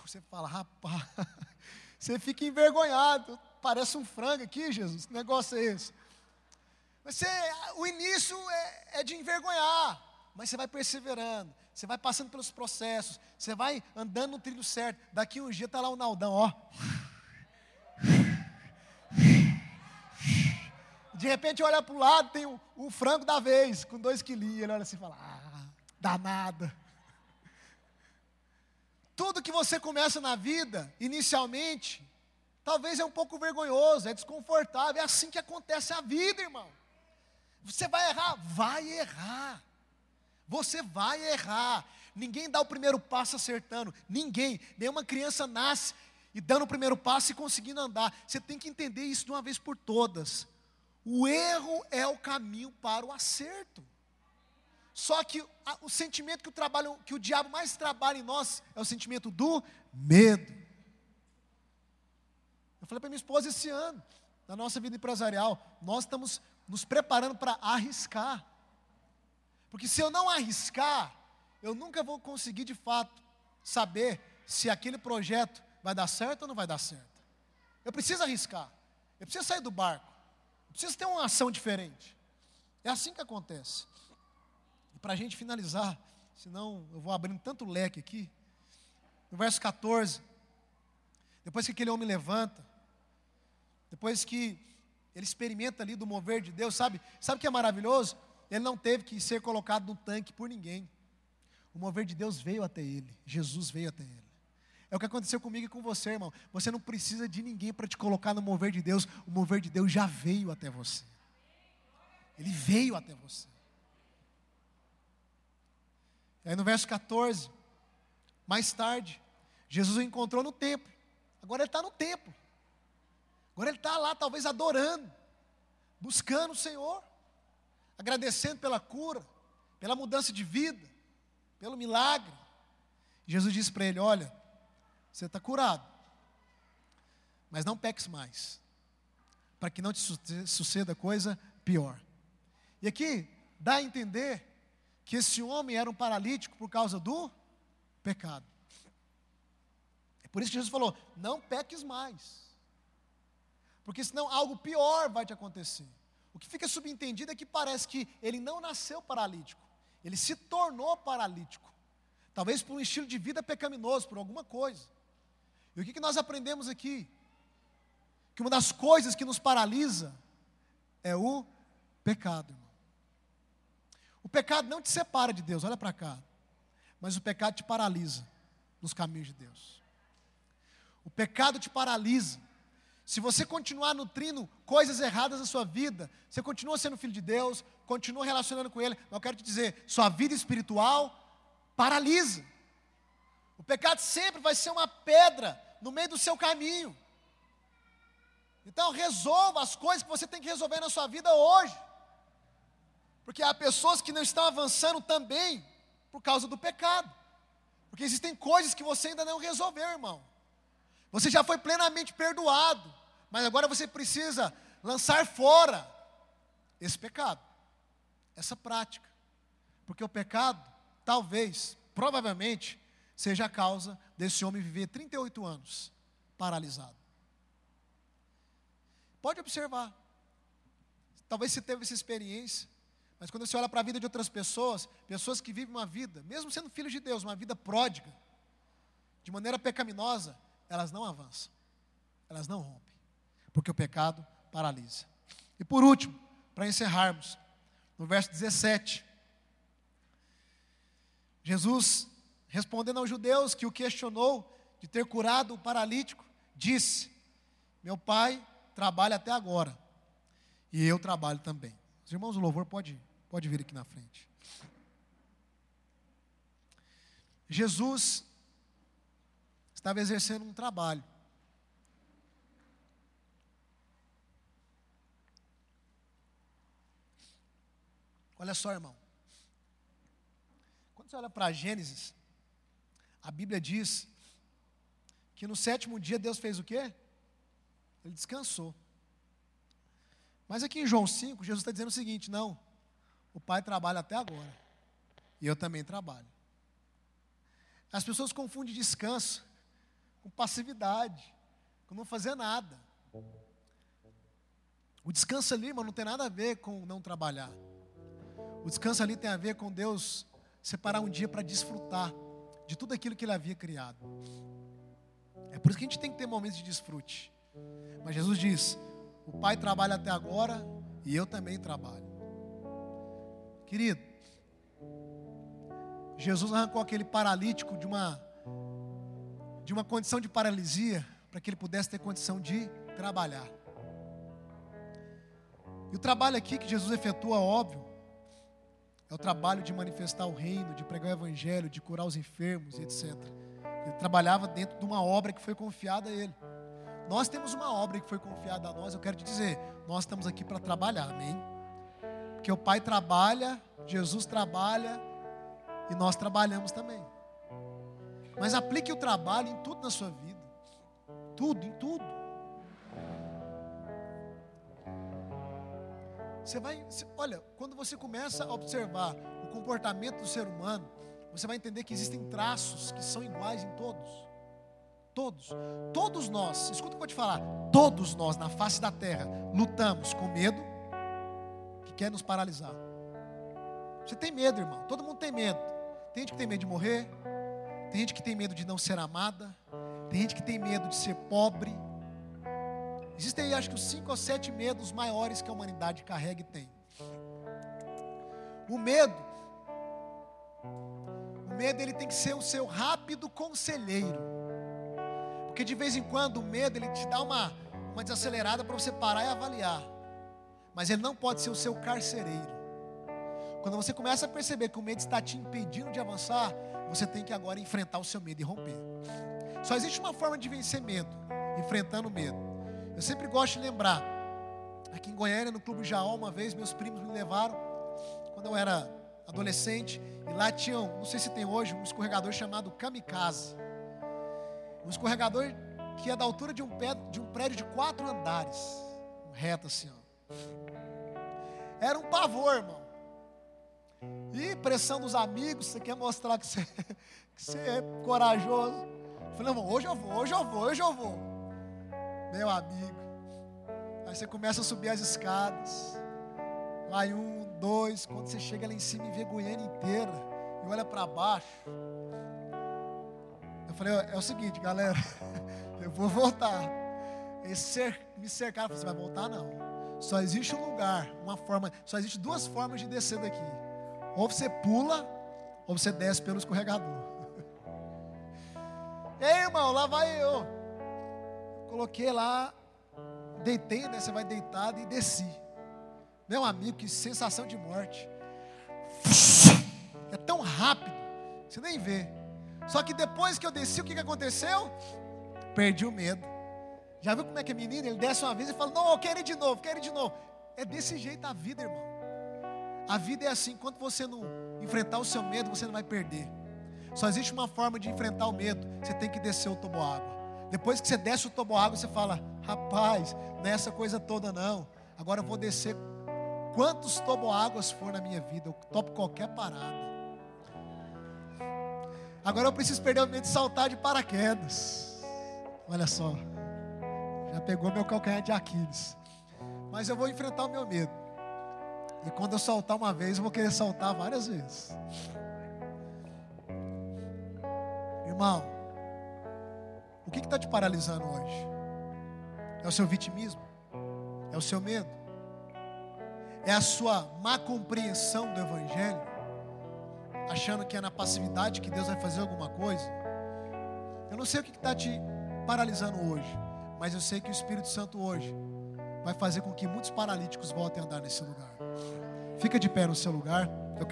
Você fala, rapaz, você fica envergonhado. Parece um frango aqui, Jesus. Que negócio é esse? Você, o início é, é de envergonhar, mas você vai perseverando, você vai passando pelos processos, você vai andando no trilho certo. Daqui um dia está lá o Naldão, ó. de repente olha para o lado, tem o, o, frango da vez, com dois quilinhos, ele olha assim e fala, ah, danada. Tudo que você começa na vida, inicialmente, talvez é um pouco vergonhoso, é desconfortável, é assim que acontece a vida, irmão. Você vai errar? Vai errar. Você vai errar. Ninguém dá o primeiro passo acertando. Ninguém. Nenhuma criança nasce e dando o primeiro passo e conseguindo andar. Você tem que entender isso de uma vez por todas. O erro é o caminho para o acerto. Só que a, o sentimento que o, trabalho, que o diabo mais trabalha em nós é o sentimento do medo. Eu falei para minha esposa esse ano, na nossa vida empresarial, nós estamos nos preparando para arriscar. Porque se eu não arriscar, eu nunca vou conseguir de fato saber se aquele projeto vai dar certo ou não vai dar certo. Eu preciso arriscar. Eu preciso sair do barco. Eu preciso ter uma ação diferente. É assim que acontece. Para a gente finalizar, senão eu vou abrindo tanto leque aqui. No verso 14, depois que aquele homem levanta, depois que ele experimenta ali do mover de Deus, sabe? Sabe o que é maravilhoso? Ele não teve que ser colocado no tanque por ninguém. O mover de Deus veio até ele. Jesus veio até ele. É o que aconteceu comigo e com você, irmão. Você não precisa de ninguém para te colocar no mover de Deus. O mover de Deus já veio até você. Ele veio até você. Aí no verso 14, mais tarde, Jesus o encontrou no templo. Agora ele está no templo. Agora ele está lá, talvez adorando, buscando o Senhor, agradecendo pela cura, pela mudança de vida pelo milagre. Jesus disse para ele: Olha, você está curado, mas não peques mais, para que não te suceda coisa pior. E aqui dá a entender que esse homem era um paralítico por causa do pecado. É por isso que Jesus falou: não peques mais, porque senão algo pior vai te acontecer. O que fica subentendido é que parece que ele não nasceu paralítico, ele se tornou paralítico. Talvez por um estilo de vida pecaminoso, por alguma coisa. E o que, que nós aprendemos aqui? Que uma das coisas que nos paralisa é o pecado. Irmão. O pecado não te separa de Deus, olha para cá. Mas o pecado te paralisa nos caminhos de Deus. O pecado te paralisa. Se você continuar nutrindo coisas erradas na sua vida, você continua sendo filho de Deus, continua relacionando com Ele. Mas eu quero te dizer, sua vida espiritual paralisa. O pecado sempre vai ser uma pedra no meio do seu caminho. Então resolva as coisas que você tem que resolver na sua vida hoje. Porque há pessoas que não estão avançando também por causa do pecado. Porque existem coisas que você ainda não resolveu, irmão. Você já foi plenamente perdoado mas agora você precisa lançar fora esse pecado, essa prática. Porque o pecado, talvez, provavelmente, seja a causa desse homem viver 38 anos paralisado. Pode observar. Talvez você teve essa experiência, mas quando você olha para a vida de outras pessoas, pessoas que vivem uma vida, mesmo sendo filhos de Deus, uma vida pródiga, de maneira pecaminosa, elas não avançam, elas não rompem porque o pecado paralisa. E por último, para encerrarmos, no verso 17, Jesus, respondendo aos judeus que o questionou de ter curado o paralítico, disse: Meu pai trabalha até agora, e eu trabalho também. Os irmãos do louvor pode, pode vir aqui na frente. Jesus estava exercendo um trabalho. Olha só, irmão. Quando você olha para Gênesis, a Bíblia diz que no sétimo dia Deus fez o quê? Ele descansou. Mas aqui em João 5, Jesus está dizendo o seguinte: não, o Pai trabalha até agora, e eu também trabalho. As pessoas confundem descanso com passividade, com não fazer nada. O descanso ali, irmão, não tem nada a ver com não trabalhar. O descanso ali tem a ver com Deus separar um dia para desfrutar de tudo aquilo que Ele havia criado. É por isso que a gente tem que ter momentos de desfrute. Mas Jesus diz: o Pai trabalha até agora E eu também trabalho. Querido, Jesus arrancou aquele paralítico de uma de uma condição de paralisia para que ele pudesse ter condição de trabalhar. E o trabalho aqui que Jesus efetua, óbvio, é o trabalho de manifestar o reino, de pregar o evangelho, de curar os enfermos, etc. Ele trabalhava dentro de uma obra que foi confiada a ele. Nós temos uma obra que foi confiada a nós, eu quero te dizer, nós estamos aqui para trabalhar, amém? Porque o Pai trabalha, Jesus trabalha e nós trabalhamos também. Mas aplique o trabalho em tudo na sua vida. Tudo, em tudo. Você vai, olha, quando você começa a observar o comportamento do ser humano, você vai entender que existem traços que são iguais em todos. Todos. Todos nós, escuta o que eu vou te falar. Todos nós, na face da terra, lutamos com medo que quer nos paralisar. Você tem medo, irmão. Todo mundo tem medo. Tem gente que tem medo de morrer. Tem gente que tem medo de não ser amada. Tem gente que tem medo de ser pobre. Existem aí, acho que, os cinco ou sete medos maiores que a humanidade carrega e tem. O medo, o medo ele tem que ser o seu rápido conselheiro. Porque de vez em quando o medo ele te dá uma, uma desacelerada para você parar e avaliar. Mas ele não pode ser o seu carcereiro. Quando você começa a perceber que o medo está te impedindo de avançar, você tem que agora enfrentar o seu medo e romper. Só existe uma forma de vencer medo, enfrentando o medo. Eu sempre gosto de lembrar. Aqui em Goiânia, no Clube Jaó, uma vez, meus primos me levaram, quando eu era adolescente, e lá tinham, não sei se tem hoje, um escorregador chamado Kamikaze. Um escorregador que é da altura de um, pé, de um prédio de quatro andares, reto assim, ó. Era um pavor, irmão. E pressão dos amigos, você quer mostrar que você, que você é corajoso. Eu falei, irmão, hoje eu vou, hoje eu vou, hoje eu vou meu amigo. Aí você começa a subir as escadas. Vai um, dois, quando você chega lá em cima e vê Goiânia inteira e olha para baixo. Eu falei, é o seguinte, galera, eu vou voltar. Me cercaram, você vai voltar não. Só existe um lugar, uma forma, só existe duas formas de descer daqui. Ou você pula, ou você desce pelo escorregador. Ei, irmão, lá vai eu. Coloquei lá, deitei, né? Você vai deitado e desci. Meu amigo, que sensação de morte. É tão rápido, você nem vê. Só que depois que eu desci, o que, que aconteceu? Perdi o medo. Já viu como é que é menino? Ele desce uma vez e fala: Não, eu quero ir de novo, quero ir de novo. É desse jeito a vida, irmão. A vida é assim: quando você não enfrentar o seu medo, você não vai perder. Só existe uma forma de enfrentar o medo: você tem que descer o toboágua. Depois que você desce o toboágua, você fala: Rapaz, não é essa coisa toda não. Agora eu vou descer quantos toboáguas for na minha vida. Eu topo qualquer parada. Agora eu preciso perder o medo de saltar de paraquedas. Olha só. Já pegou meu calcanhar de Aquiles. Mas eu vou enfrentar o meu medo. E quando eu saltar uma vez, eu vou querer saltar várias vezes. Irmão, o que está te paralisando hoje? É o seu vitimismo? É o seu medo? É a sua má compreensão do Evangelho? Achando que é na passividade que Deus vai fazer alguma coisa? Eu não sei o que está te paralisando hoje, mas eu sei que o Espírito Santo hoje vai fazer com que muitos paralíticos voltem a andar nesse lugar. Fica de pé no seu lugar.